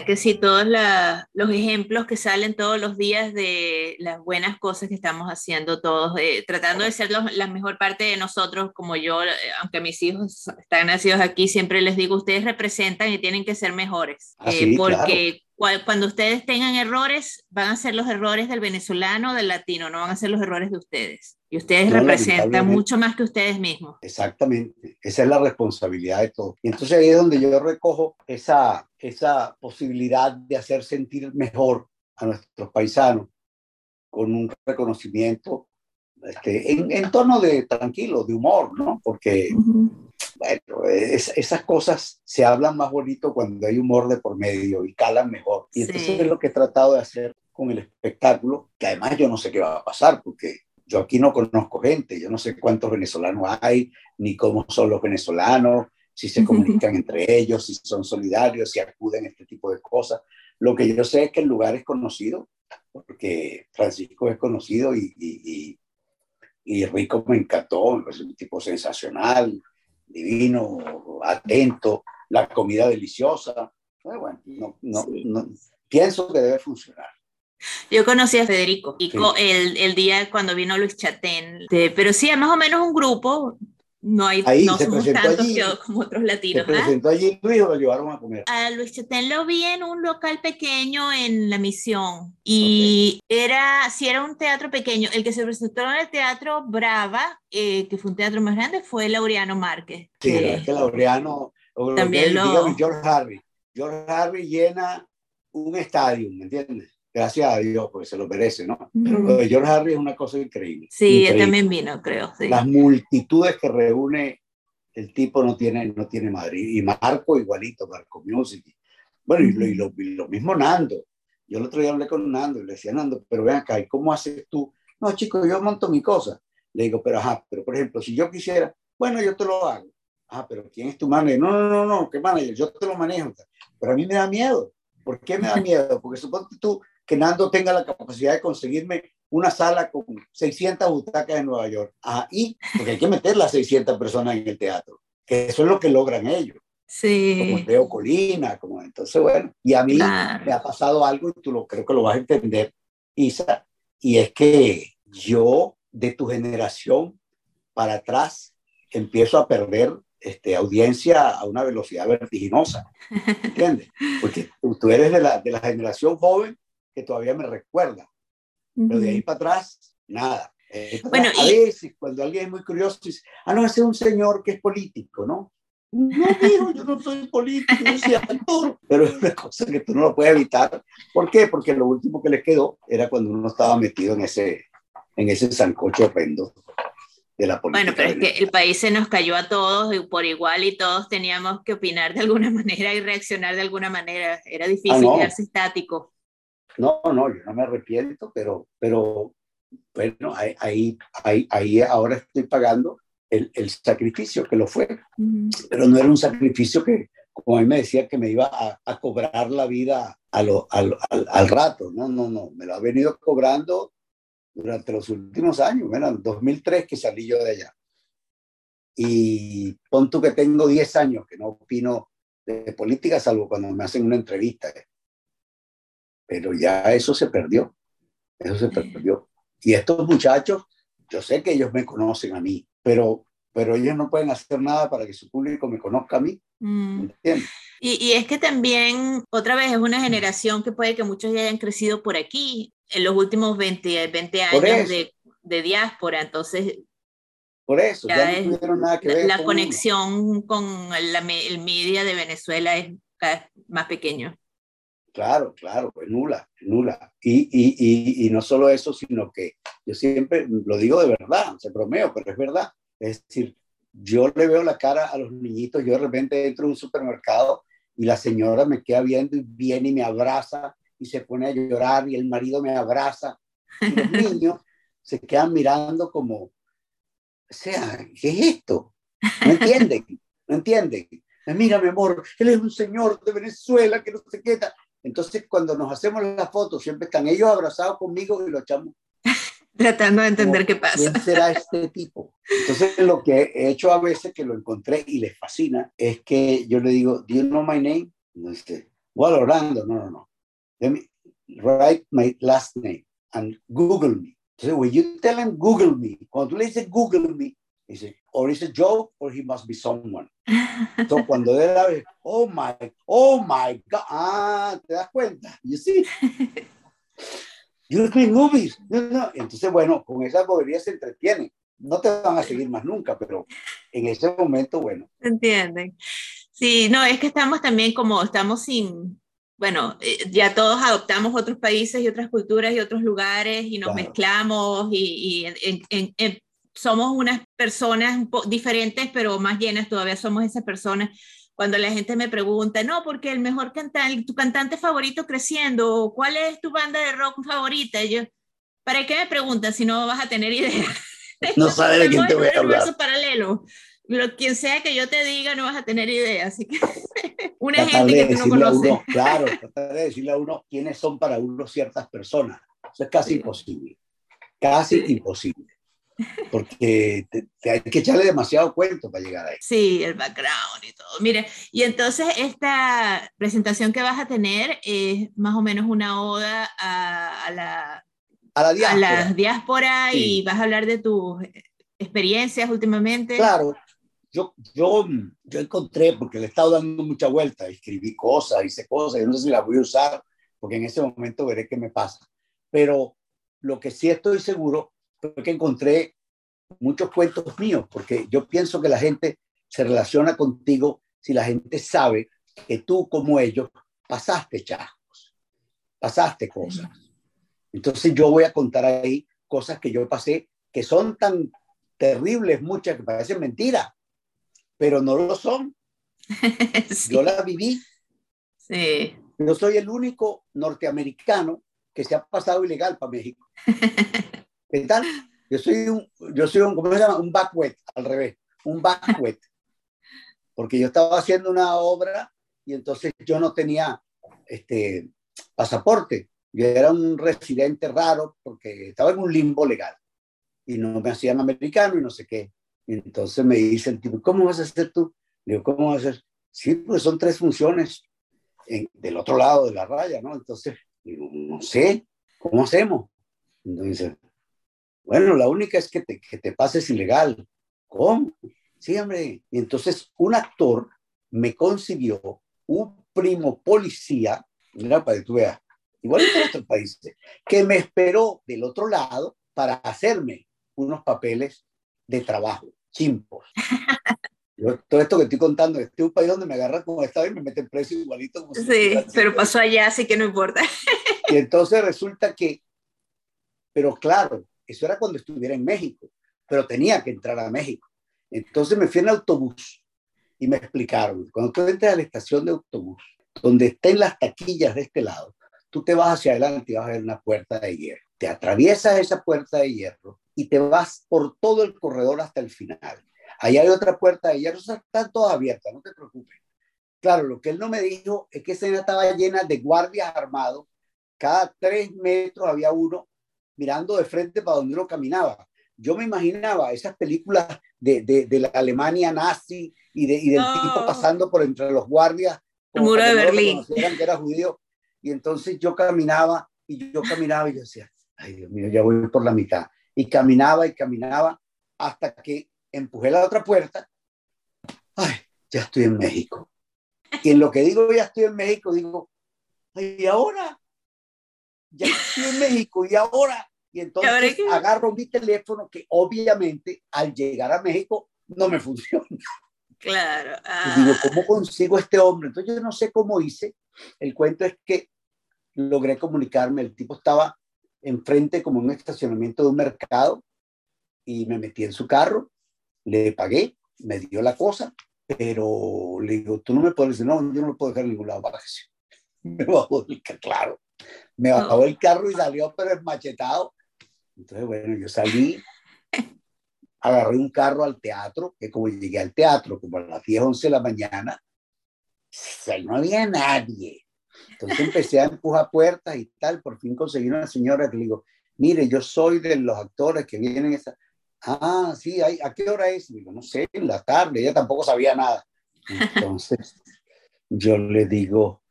Speaker 6: Que sí, todos la- los ejemplos que salen todos los días de las buenas cosas que estamos haciendo todos, eh, tratando de ser los- la mejor parte de nosotros, como yo, eh, aunque mis hijos están nacidos aquí, siempre les digo, ustedes representan y tienen que ser mejores,
Speaker 5: Ah,
Speaker 6: eh,
Speaker 5: sí,
Speaker 6: porque cuando ustedes tengan errores, van a ser los errores del venezolano o del latino, no van a ser los errores de ustedes. Y ustedes
Speaker 5: No,
Speaker 6: representan mucho más que ustedes mismos.
Speaker 5: Exactamente, esa es la responsabilidad de todos. Y entonces ahí es donde yo recojo esa, esa posibilidad de hacer sentir mejor a nuestros paisanos con un reconocimiento este, en, en tono de tranquilo, de humor, ¿no? Porque, bueno, es- esas cosas se hablan más bonito cuando hay humor de por medio y calan mejor. Y entonces
Speaker 6: Sí.
Speaker 5: es lo que he tratado de hacer con el espectáculo, que además yo no sé qué va a pasar, porque yo aquí no conozco gente, yo no sé cuántos venezolanos hay, ni cómo son los venezolanos, si se comunican entre ellos, si son solidarios, si acuden a este tipo de cosas. Lo que yo sé es que el lugar es conocido, porque Francisco es conocido y, y, y- y Rico me encantó, parece un tipo sensacional, divino, atento, la comida deliciosa. Eh, Bueno, no, no,
Speaker 6: Sí.
Speaker 5: no- pienso que debe funcionar.
Speaker 6: Yo conocí a Federico y
Speaker 5: Sí.
Speaker 6: el, el día cuando vino Luis Chatén, de- pero sí, es más o menos un grupo, no, hay,
Speaker 5: Ahí
Speaker 6: no
Speaker 5: se
Speaker 6: somos tantos
Speaker 5: allí.
Speaker 6: como otros
Speaker 5: Se
Speaker 6: latinos. ¿ah?
Speaker 5: presentó allí Luis o lo llevaron a comer.
Speaker 6: A Luis Chatén lo vi en un local pequeño en La Misión y era, sí era un teatro pequeño. El que se presentó en el Teatro Brava, eh, que fue un teatro más grande, fue Laureano Márquez.
Speaker 5: Sí,
Speaker 6: que-
Speaker 5: es que Laureano,
Speaker 6: También lo-
Speaker 5: dígame, George Harvey. George Harvey llena un estadio, ¿me entiendes? Gracias a Dios, porque se lo merece, ¿no? Pero
Speaker 6: Ujú.
Speaker 5: lo de George Harvey es una cosa increíble.
Speaker 6: Sí, él
Speaker 5: increíble.
Speaker 6: también vino, creo. sí.
Speaker 5: Las multitudes que reúne el tipo no tiene, no tiene Madrid. Y Marco igualito, Marco Music. Bueno, y lo, y lo- y lo mismo Nando. Yo el otro día hablé con Nando y le decía, Nando, pero ven acá, ¿y cómo haces tú? No, chico, yo monto mi cosa. Le digo, pero ajá, pero por ejemplo, si yo quisiera, bueno, yo te lo hago. Ah, pero ¿quién es tu manager? No, no, no, no, ¿qué manager? Yo te lo manejo. Pero a mí me da miedo. ¿Por qué me da miedo? Porque suponte tú que Nando tenga la capacidad de conseguirme una sala con 600 butacas en Nueva York. Ah, y porque hay que meter las 600 personas en el teatro, que eso es lo que logran ellos, como
Speaker 6: Sí,
Speaker 5: Leo Colina, como entonces, bueno, y a mí
Speaker 6: claro.
Speaker 5: me ha pasado algo y tú lo creo que lo vas a entender, Isa, y es que yo de tu generación para atrás empiezo a perder este, audiencia a una velocidad vertiginosa, ¿entiendes? Porque tú, tú eres de la, de la generación joven que todavía me recuerda, pero de ahí para atrás, nada. Para
Speaker 6: Bueno,
Speaker 5: atrás,
Speaker 6: y-
Speaker 5: A veces, cuando alguien es muy curioso, dice, ah, no, ese es un señor que es político, ¿no? No, yo no soy político, yo soy actor. Pero es una cosa que tú no lo puedes evitar. ¿Por qué? Porque lo último que les quedó era cuando uno estaba metido en ese, en ese sancocho horrendo de la política.
Speaker 6: Bueno, pero es que el país se nos cayó a todos y por igual y todos teníamos que opinar de alguna [laughs] manera y reaccionar de alguna manera. Era difícil
Speaker 5: Ah, no.
Speaker 6: quedarse estático.
Speaker 5: No, no, yo no me arrepiento, pero, pero bueno, ahí, ahí, ahí, ahora estoy pagando el, el sacrificio que lo fue, pero no era un sacrificio que, como a mí me decía, que me iba a, a cobrar la vida a lo- al, al, al rato. No, no, no, me lo ha venido cobrando durante los últimos años, bueno, en 2003 que salí yo de allá. Y pon tú que tengo 10 años que no opino de política, salvo cuando me hacen una entrevista. Pero ya eso se perdió, eso se perdió. Y estos muchachos, yo sé que ellos me conocen a mí, pero, pero ellos no pueden hacer nada para que su público me conozca a mí,
Speaker 6: Mm. Y, y es que también, otra vez, es una generación que puede que muchos ya hayan crecido por aquí en los últimos 20, 20
Speaker 5: Por
Speaker 6: años de, de diáspora. Entonces,
Speaker 5: Por eso,
Speaker 6: Ya
Speaker 5: ya, no tuvieron nada que ver
Speaker 6: la
Speaker 5: con uno.
Speaker 6: conexión con la el media de Venezuela es cada vez más pequeño.
Speaker 5: Claro, claro, es nula, es nula. Y, y, y, y no solo eso, sino que yo siempre lo digo de verdad, se bromeo, pero es verdad. Es decir, yo le veo la cara a los niñitos, yo de repente entro a un supermercado y la señora me queda viendo y viene y me abraza y se pone a llorar y el marido me abraza. Y los [laughs] niños se quedan mirando como, o sea, ¿qué es esto? No entienden, no entienden. Mira, mi amor, él es un señor de Venezuela que no se queda. Entonces, cuando nos hacemos las fotos, siempre están ellos abrazados conmigo y lo echamos. [laughs]
Speaker 6: Tratando de entender
Speaker 5: como,
Speaker 6: qué pasa.
Speaker 5: ¿Quién será este tipo? Entonces, lo que he hecho a veces, que lo encontré y les fascina, es que yo le digo, ¿Do you know my name? No dice, well, Orlando, no, no, no. Let me write my last name and Google me. Entonces, when you tell them Google me, cuando tú le dices Google me, Dice, or is a joke or he must be someone. Entonces, cuando él la ve, oh my, oh my God, ah, ¿te das cuenta? You see? You make movies. No, no. Entonces, bueno, con esas boberías se entretienen. No te van a seguir más nunca, pero en ese momento, bueno.
Speaker 6: ¿Entienden? Sí, no, es que estamos también como, estamos sin, bueno, eh, ya todos adoptamos otros países y otras culturas y otros lugares y nos
Speaker 5: Claro.
Speaker 6: mezclamos y, y en- en- en- somos unas personas un diferentes, pero más llenas todavía somos esas personas. Cuando la gente me pregunta, no, porque el mejor cantante, tu cantante favorito creciendo, ¿cuál es tu banda de rock favorita? Y yo, ¿para qué me preguntas si no vas a tener idea?
Speaker 5: No [laughs] sabes de quién te voy a hablar.
Speaker 6: paralelo. Lo, quien sea que yo te diga no vas a tener idea, así que [laughs] una
Speaker 5: Tratar
Speaker 6: gente que tú no conoces.
Speaker 5: uno, claro, tratar de decirle a uno quiénes son para uno ciertas personas. Eso es casi
Speaker 6: Sí.
Speaker 5: imposible. Casi
Speaker 6: Sí.
Speaker 5: imposible. Porque te, te hay que echarle demasiado cuento para llegar ahí.
Speaker 6: Sí, el background y todo. Mire, y entonces esta presentación que vas a tener es más o menos una oda a, a la,
Speaker 5: A la
Speaker 6: a
Speaker 5: diáspora.
Speaker 6: la diáspora
Speaker 5: Sí.
Speaker 6: y vas a hablar de tus experiencias últimamente.
Speaker 5: Claro, yo, yo, yo encontré, porque le he estado dando mucha vuelta, escribí cosas, hice cosas, yo no sé si las voy a usar, porque en ese momento veré qué me pasa. Pero lo que sí estoy seguro fue que encontré muchos cuentos míos, porque yo pienso que la gente se relaciona contigo si la gente sabe que tú como ellos pasaste chascos, pasaste cosas. Entonces yo voy a contar ahí cosas que yo pasé que son tan terribles, muchas que parecen mentiras, pero no lo son. [laughs]
Speaker 6: sí,
Speaker 5: Yo las viví.
Speaker 6: sí.
Speaker 5: Yo soy el único norteamericano que se ha pasado ilegal para México. [laughs] ¿Qué tal? Yo soy un, yo soy un, ¿cómo se llama? Un backwet, al revés, un backwet. Porque yo estaba haciendo una obra y entonces yo no tenía este pasaporte. Yo era un residente raro porque estaba en un limbo legal y no me hacían americano y no sé qué. Y entonces me dice el tipo, ¿cómo vas a hacer tú? Le digo, ¿cómo vas a hacer? Sí, pues son tres funciones en- del otro lado de la raya, ¿no? Entonces, digo, no sé, ¿cómo hacemos? Entonces, bueno, la única es que te, que te pases ilegal. ¿Cómo? Sí, hombre. Y entonces un actor me consiguió un primo policía, mira, para que tú veas, igual en otros países, que me esperó del otro lado para hacerme unos papeles de trabajo, chimpos. [laughs] Yo, todo esto que estoy contando, este es un país donde me agarran como estaba y me meten preso igualito. Como si
Speaker 6: Sí,
Speaker 5: estuviera
Speaker 6: pero pasó allá, así que no importa.
Speaker 5: y entonces resulta que, pero claro, eso era cuando estuviera en México, pero tenía que entrar a México. Entonces me fui en autobús y me explicaron, cuando tú entras a la estación de autobús, donde estén las taquillas de este lado, tú te vas hacia adelante y vas a ver una puerta de hierro. Te atraviesas esa puerta de hierro y te vas por todo el corredor hasta el final. Ahí hay otra puerta de hierro, están todas abiertas, no te preocupes. Claro, lo que él no me dijo es que esa estaba llena de guardias armados. Cada tres metros había uno mirando de frente para donde uno caminaba. Yo me imaginaba esas películas de, de, de la Alemania nazi y, de, y del
Speaker 6: No.
Speaker 5: tipo pasando por entre los guardias.
Speaker 6: El muro de Berlín.
Speaker 5: que era judío. Y entonces yo caminaba y yo caminaba y yo decía, ay Dios mío, ya voy por la mitad. Y caminaba y caminaba hasta que empujé la otra puerta. Ay, ya estoy en México. Y en lo que digo, ya estoy en México, digo, ay, ¿y ahora? Ya estoy en México, ¿y ahora? Y entonces agarro mi teléfono que obviamente al llegar a México no me [laughs] funciona.
Speaker 6: Claro.
Speaker 5: Y digo,
Speaker 6: ah,
Speaker 5: ¿cómo consigo este hombre? Entonces yo no sé cómo hice. El cuento es que logré comunicarme. El tipo estaba enfrente como en un estacionamiento de un mercado y me metí en su carro, le pagué, me dio la cosa, pero le digo, tú no me puedes decir, no, yo no lo puedo dejar en ningún lado, bájese. [laughs] Me bajó del claro. Me bajó del carro y salió, pero es machetado. Entonces, bueno, yo salí, agarré un carro al teatro, que como llegué al teatro, como a las 10, 11 de la mañana, no había nadie. Entonces empecé a empujar puertas y tal, por fin conseguí una señora que le digo, mire, yo soy de los actores que vienen esa... Ah, sí, ¿a qué hora es? Digo, no sé, en la tarde, ella tampoco sabía nada. Entonces yo le digo,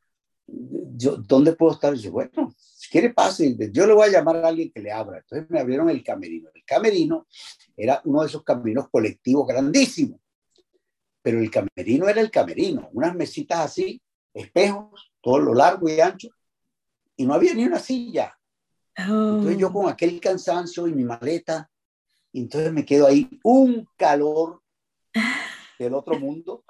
Speaker 5: yo, ¿dónde puedo estar? Dice, bueno, si quiere pase, yo le voy a llamar a alguien que le abra. Entonces me abrieron el camerino. El camerino era uno de esos caminos colectivos grandísimos, pero el camerino era el camerino, unas mesitas así, espejos, todo lo largo y ancho, y no había ni una silla. Entonces yo con aquel cansancio y mi maleta, entonces me quedo ahí, un calor del otro mundo.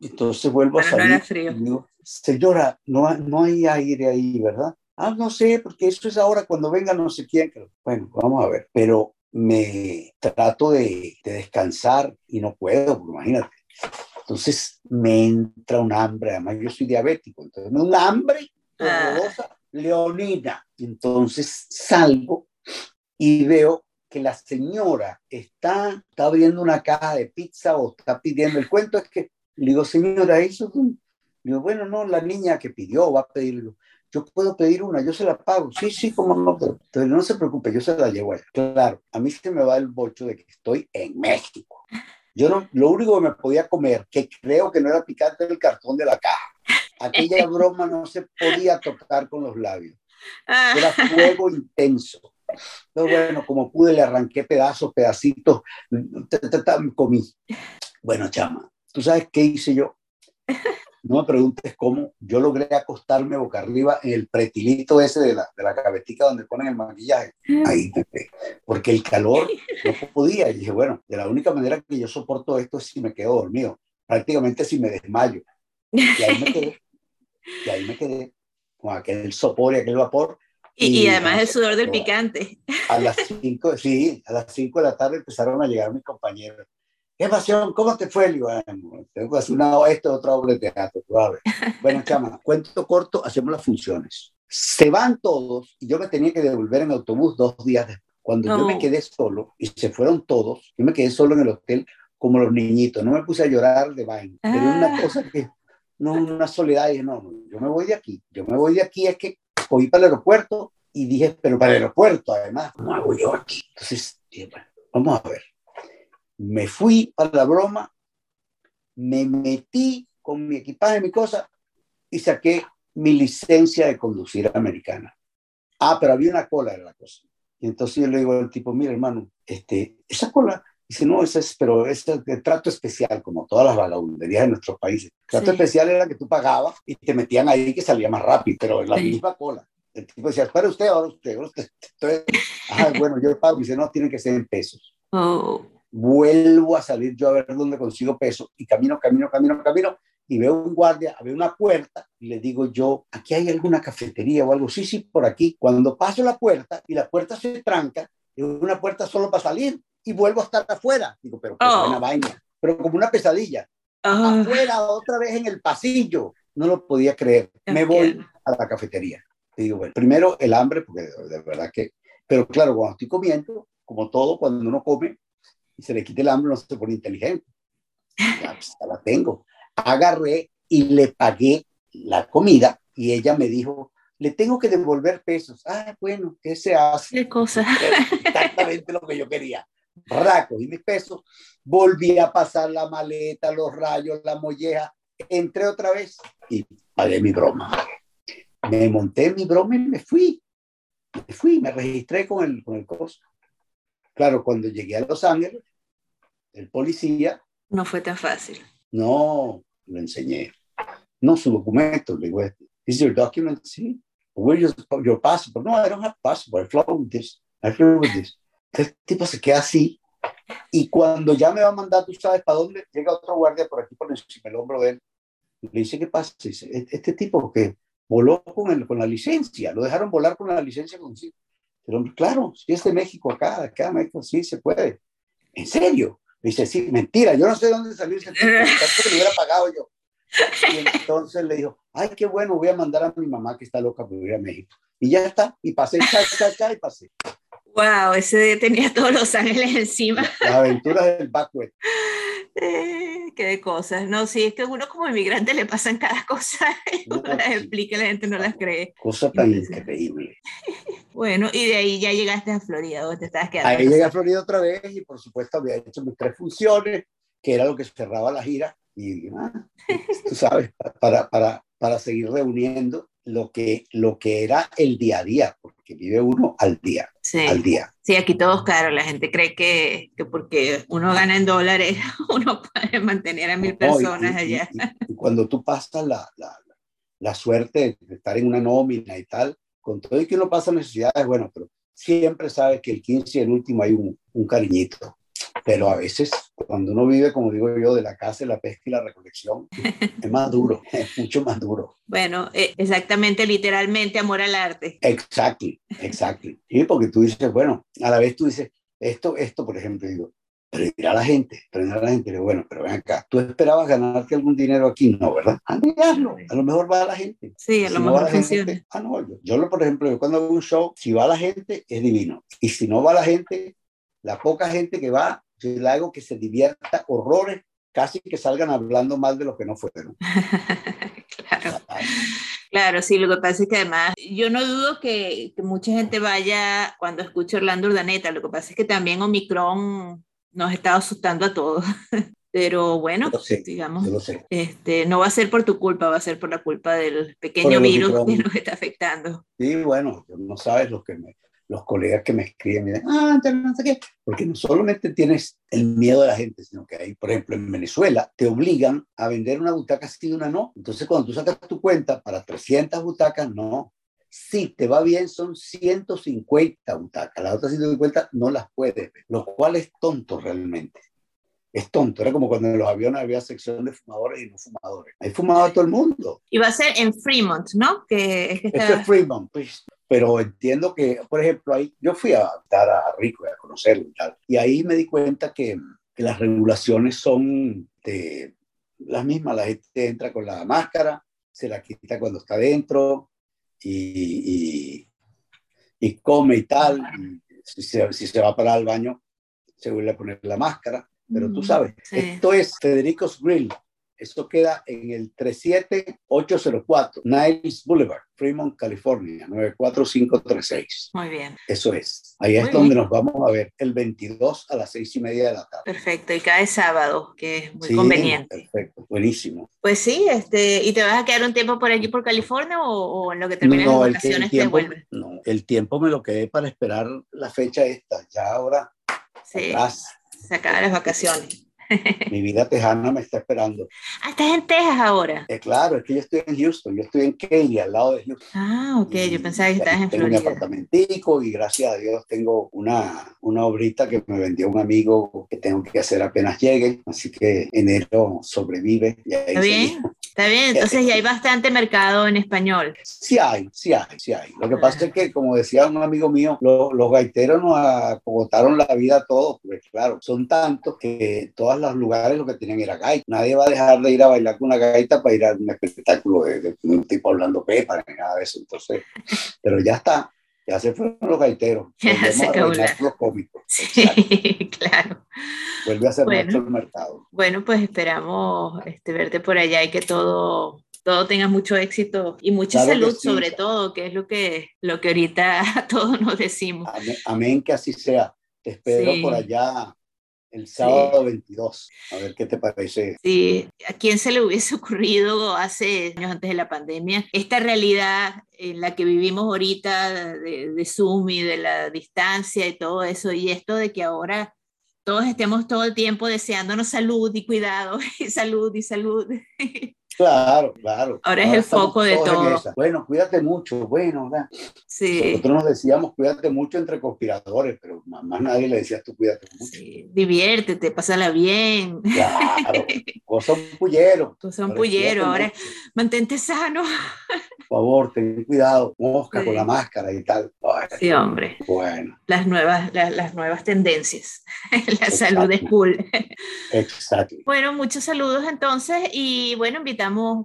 Speaker 5: Entonces vuelvo a salir. Y digo, Señora, no, no hay aire ahí, ¿verdad? Ah, no sé, porque eso es ahora cuando venga no sé quién. Bueno, vamos a ver. Pero me trato de, descansar y no puedo, imagínate. Entonces me entra un hambre, además yo soy diabético, entonces me un hambre horrorosa, ah. leonina. Entonces salgo y veo que la señora está, está abriendo una caja de pizza o está pidiendo. El cuento es que le digo, señora, eso Digo, bueno, no, la niña que pidió va a pedirlo yo puedo pedir una, yo se la pago. Sí, sí, como no. Entonces no se preocupe, yo se la llevo allá. Claro, a mí se me va el bocho de que estoy en México. Yo no, lo único que me podía comer, que creo que no era picante, era el cartón de la caja. Aquella [laughs] broma no se podía tocar con los labios. Ah. Era fuego intenso. Entonces, bueno, como pude, le arranqué pedazos, pedacitos, comí. Bueno, chama, ¿tú sabes qué hice yo? [laughs] no me preguntes cómo, yo logré acostarme boca arriba en el pretilito ese de la, de la cabetica donde ponen el maquillaje. Ahí porque el calor [laughs] no podía. Y dije, bueno, de la única manera que yo soporto esto es si me quedo dormido, prácticamente si me desmayo. Y ahí me quedé, [laughs] y ahí me quedé con aquel sopor y aquel vapor.
Speaker 6: Y, y además el sudor del picante.
Speaker 5: A las 5, sí, a las 5 de la tarde empezaron a llegar mis compañeros ¿Qué pasión? ¿Cómo te fue? Digo, tengo que esto, otra obra de teatro. [laughs] Bueno, chama, cuento corto, hacemos las funciones. Se van todos y yo me tenía que devolver en autobús dos días después. Cuando yo me quedé solo y se fueron todos, yo me quedé solo en el hotel como los niñitos. No me puse a llorar de vaina. Pero una ah. cosa que, no, una soledad. Dije, no, yo me voy de aquí. Yo me voy de aquí. Es que cogí para el aeropuerto y dije, pero para el aeropuerto, además, ¿cómo hago yo aquí? Entonces, dije, bueno, vamos a ver me fui a la broma, me metí con mi equipaje, mi cosa, y saqué mi licencia de conducir americana. Ah, pero había una cola en la cosa. Y entonces yo le digo al tipo, mira hermano, este, esa cola, dice, no, esa es, pero es el trato especial, como todas las vagabunderías de nuestros países. El trato especial era que tú pagabas y te metían ahí que salía más rápido, pero en la misma cola. El tipo decía, espera usted, ahora usted, ahora usted. [laughs] Entonces, ah, bueno, yo pago. Y dice, no, tiene que ser en pesos. Oh vuelvo a salir yo a ver dónde consigo peso y camino, camino, camino, camino y veo un guardia, veo una puerta y le digo yo, ¿aquí hay alguna cafetería o algo? Sí, sí, por aquí. Cuando paso la puerta y la puerta se tranca, es una puerta solo para salir y vuelvo a estar afuera. Digo, pero qué buena oh. vaina, pero como una pesadilla. Ah. Afuera, otra vez en el pasillo. No lo podía creer. Me voy a la cafetería. Y digo, bueno, primero el hambre, porque de verdad que... Pero claro, cuando estoy comiendo, como todo, cuando uno come, y se le quite el hambre, no se pone inteligente. Ya, pues, ya la tengo. Agarré y le pagué la comida y ella me dijo, le tengo que devolver pesos. Ah, bueno, ¿qué se hace?
Speaker 6: ¿Qué cosa? [laughs]
Speaker 5: Exactamente lo que yo quería. Raco y mis pesos. Volví a pasar la maleta, los rayos, la molleja. Entré otra vez y pagué mi broma. Me monté mi broma y me fui. Me fui, me registré con el, con el costo. Claro, cuando llegué a Los Ángeles, el policía...
Speaker 6: No fue tan fácil.
Speaker 5: No, lo enseñé. No, su documento. Le digo, ¿is your document? Sí. Where is your passport? No, I don't have passport. I flew with this. I flew with this. El tipo se queda así. Y cuando ya me va a mandar, tú sabes para dónde, llega otro guardia por aquí por encima el hombro de él. Le dice, ¿qué pasa? Dice, e-, este tipo que voló con, el, con la licencia, lo dejaron volar con la licencia consigo. Pero claro, si es de México acá, acá México, sí se puede. ¿En serio? Dice, sí, mentira, yo no sé dónde salió ese tipo, [laughs] que le hubiera pagado yo. Y entonces le dijo, ay, qué bueno, voy a mandar a mi mamá que está loca por ir a México. Y ya está, y pasé, cha, cha, cha, y pasé.
Speaker 6: Wow, ese tenía todos los ángeles encima.
Speaker 5: Las aventuras del backward.
Speaker 6: Eh, qué de cosas. No, sí, es que uno como inmigrante le pasan cada cosa. [laughs] No, las explica, la gente no las cree.
Speaker 5: Cosa tan increíble.
Speaker 6: Bueno, y de ahí ya llegaste a Florida, ¿dónde te estabas quedando?
Speaker 5: Ahí llegué a Florida otra vez y por supuesto había hecho mis tres funciones, que era lo que cerraba la gira. Y ah, tú sabes, para, para, para seguir reuniendo lo que, lo que era el día a día, porque vive uno al día,
Speaker 6: Sí.
Speaker 5: al día.
Speaker 6: Sí, aquí todo es caro. La gente cree que, que porque uno gana en dólares, [laughs] uno puede mantener a mil
Speaker 5: No,
Speaker 6: personas
Speaker 5: y-
Speaker 6: allá.
Speaker 5: y- y cuando tú pasas la, la, la suerte de estar en una nómina y tal, con todo y que uno pasa necesidades, bueno, pero siempre sabes que el 15 y el último hay un, un cariñito. Pero a veces, cuando uno vive, como digo yo, de la caza, la pesca y la recolección, [laughs] es más duro, es mucho más duro.
Speaker 6: Bueno, eh, exactamente, literalmente amor al arte.
Speaker 5: Exactly, exactly. Sí, porque tú dices, bueno, a la vez tú dices, esto, esto, por ejemplo, digo, pero irá la gente, pero irá la gente, bueno, pero ven acá, tú esperabas ganarte algún dinero aquí, no, ¿verdad? A mirarlo, a lo mejor va la gente.
Speaker 6: Sí, a
Speaker 5: Si
Speaker 6: lo
Speaker 5: no
Speaker 6: mejor
Speaker 5: la gente,
Speaker 6: funciona.
Speaker 5: ah, no, yo, yo, lo, por ejemplo, yo cuando hago un show, si va la gente, es divino. Y si no va la gente, la poca gente que va, yo le hago que se divierta horrores, casi que salgan hablando mal de lo que no fueron. [laughs]
Speaker 6: claro. Claro, sí, lo que pasa es que además yo no dudo que, que mucha gente vaya cuando escuche Orlando Urdaneta, lo que pasa es que también Omicron nos está asustando a todos, [laughs] pero bueno,
Speaker 5: sé,
Speaker 6: digamos, este, no va a ser por tu culpa, va a ser por la culpa del pequeño virus que nos está afectando.
Speaker 5: Y bueno, no sabes los que me, los colegas que me escriben, me dicen, ah, no sé qué, porque no solamente tienes el miedo de la gente, sino que ahí, por ejemplo, en Venezuela, te obligan a vender una butaca sí y una no. Entonces, cuando tú sacas tu cuenta para 300 butacas, no. Si te va bien, son 150 butacas. Las otras 150 no las puedes ver, lo cual es tonto realmente. Es tonto. Era como cuando en los aviones había sección de fumadores y no fumadores. Hay fumado todo el mundo.
Speaker 6: Y va a ser en Fremont, ¿no? Que es que
Speaker 5: Esto
Speaker 6: está...
Speaker 5: es Fremont, pues. Pero entiendo que, por ejemplo, ahí yo fui a visitar a Rico y a conocerlo y tal. Y ahí me di cuenta que, que las regulaciones son de las mismas. La gente entra con la máscara, se la quita cuando está dentro y, y, y come y tal. Y si, se, si se va a parar al baño, se vuelve a poner la máscara. Pero tú
Speaker 6: Mm,
Speaker 5: sabes,
Speaker 6: sí.
Speaker 5: esto es Federico's Grill. Esto queda en el 37804 Niles Boulevard, Fremont, California, 94536.
Speaker 6: Muy bien,
Speaker 5: Eso es. Ahí es
Speaker 6: Muy
Speaker 5: donde
Speaker 6: bien.
Speaker 5: nos vamos a ver el 22 a las seis y media de la tarde.
Speaker 6: perfecto. Y cae sábado, que es muy
Speaker 5: Sí,
Speaker 6: conveniente.
Speaker 5: Perfecto, buenísimo.
Speaker 6: Pues sí, este, ¿y te vas a quedar un tiempo por allí por California o, o en lo que terminan
Speaker 5: No,
Speaker 6: las vacaciones
Speaker 5: el
Speaker 6: te vuelves?
Speaker 5: no, el tiempo me lo quedé para esperar la fecha esta. Ya ahora,
Speaker 6: Sí,
Speaker 5: atrás,
Speaker 6: se acaban las vacaciones.
Speaker 5: Mi vida tejana me está esperando. [laughs]
Speaker 6: Ah, estás en Texas ahora.
Speaker 5: Eh, claro, es que yo estoy en Houston, yo estoy en Katy, al lado de Houston.
Speaker 6: Ah, ok, yo
Speaker 5: Y
Speaker 6: pensaba que estabas en
Speaker 5: tengo
Speaker 6: Florida.
Speaker 5: apartamentico y gracias a Dios tengo una, una obrita que me vendió un amigo que tengo que hacer apenas llegue, así que enero sobrevive. Y ahí
Speaker 6: Está bien,
Speaker 5: seguimos.
Speaker 6: está bien. Entonces ya hay [laughs] bastante mercado en español.
Speaker 5: Sí hay, sí hay, sí hay. Lo que pasa es que, como decía un amigo mío, lo- los gaiteros nos acogotaron la vida a todos, porque claro, son tantos que todos los lugares lo que tenían era gaita. Nadie va a dejar de ir a bailar con una gaita para ir a un espectáculo de, de un tipo hablando pepa ni nada de eso. Entonces, pero ya está, ya se fueron los gaiteros. [laughs]
Speaker 6: Ya se acabó
Speaker 5: los cómicos. Exacto.
Speaker 6: Sí, [laughs] claro.
Speaker 5: Vuelve a ser
Speaker 6: Bueno.
Speaker 5: nuestro el mercado.
Speaker 6: Bueno, pues esperamos este, verte por allá y que todo, todo tenga mucho éxito y mucha
Speaker 5: Claro
Speaker 6: salud
Speaker 5: sí.
Speaker 6: sobre todo, que es lo que, lo que ahorita [laughs] todos nos decimos.
Speaker 5: Amén, amén que así sea. Te espero
Speaker 6: Sí.
Speaker 5: por allá el sábado 22. A ver qué te parece.
Speaker 6: Sí, ¿a quién se le hubiese [laughs] ocurrido hace años antes de la pandemia esta realidad en la que vivimos ahorita de, de Zoom y de la distancia y todo eso? Y esto de que ahora todos estemos todo el tiempo deseándonos salud y cuidado [laughs] y salud y salud. [laughs]
Speaker 5: Claro, claro.
Speaker 6: Ahora es el foco de todo.
Speaker 5: esa. Bueno, cuídate mucho. Bueno, ¿verdad?
Speaker 6: Sí,
Speaker 5: nosotros nos decíamos cuídate mucho entre conspiradores, pero más, más nadie le decía tú cuídate mucho.
Speaker 6: sí, diviértete, pásala bien.
Speaker 5: Claro, [laughs] vos sos un pullero.
Speaker 6: Tú sos un pullero, ahora
Speaker 5: mucho.
Speaker 6: mantente sano.
Speaker 5: Por favor, ten cuidado. Mosca
Speaker 6: Sí.
Speaker 5: con la máscara y tal. Ay,
Speaker 6: Sí, hombre,
Speaker 5: Bueno,
Speaker 6: las nuevas, las, las nuevas tendencias. [laughs] La salud es
Speaker 5: Exacto.
Speaker 6: cool.
Speaker 5: exacto.
Speaker 6: Bueno, muchos saludos entonces y bueno,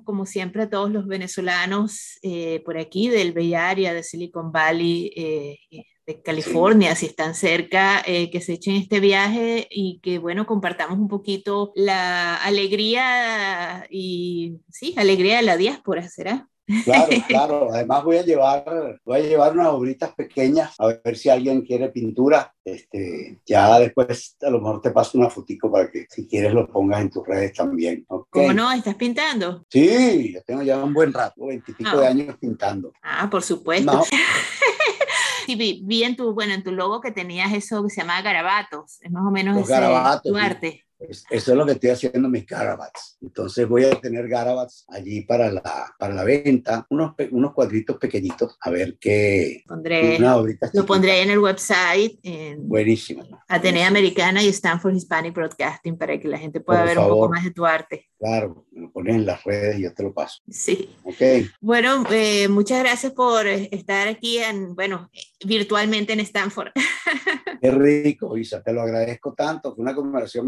Speaker 6: como siempre a todos los venezolanos eh, por aquí del Bay Area, de Silicon Valley, eh, de California, si están cerca, eh, que se echen este viaje y que bueno, compartamos un poquito la alegría y sí, alegría de la diáspora, ¿será?
Speaker 5: Claro, [laughs] claro. Además voy a llevar, voy a llevar unas obritas pequeñas a ver si alguien quiere pintura. Este, ya después a lo mejor te paso una fotico para que si quieres lo pongas en tus redes también.
Speaker 6: ¿Cómo no? ¿Estás pintando?
Speaker 5: Sí, yo tengo ya un buen rato, veintipico
Speaker 6: Ah.
Speaker 5: de años pintando.
Speaker 6: Ah, por supuesto.
Speaker 5: No, [laughs]
Speaker 6: Sí, vi, vi en tu, bueno, en tu logo que tenías eso que se llama garabatos. Es más o menos ese,
Speaker 5: garabatos,
Speaker 6: tu arte.
Speaker 5: Es- eso es lo que estoy haciendo mis garabats. Entonces voy a tener garabats allí para la, para la venta, unos, unos cuadritos pequeñitos, a ver qué,
Speaker 6: Pondré, lo pondré en el website, en
Speaker 5: Buenísimas.
Speaker 6: Atenea Americana y Stanford Hispanic Broadcasting para que la gente pueda
Speaker 5: Por
Speaker 6: ver un poco
Speaker 5: favor.
Speaker 6: más de tu arte.
Speaker 5: Claro, me lo pones en las redes y yo te lo paso.
Speaker 6: Sí.
Speaker 5: Ok.
Speaker 6: Bueno, eh, muchas gracias por eh, estar aquí, en, bueno, virtualmente en Stanford. [laughs]
Speaker 5: Qué rico, Isa, te lo agradezco tanto. Fue una conversación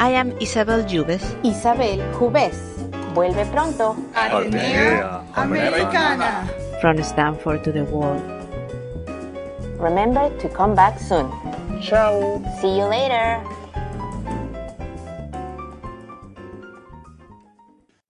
Speaker 3: I am Isabel Jubes.
Speaker 2: Isabel Jubes. Vuelve pronto.
Speaker 1: Atenea Americana.
Speaker 3: From Stanford to the world.
Speaker 2: Remember to come back soon.
Speaker 4: Ciao.
Speaker 2: See you later.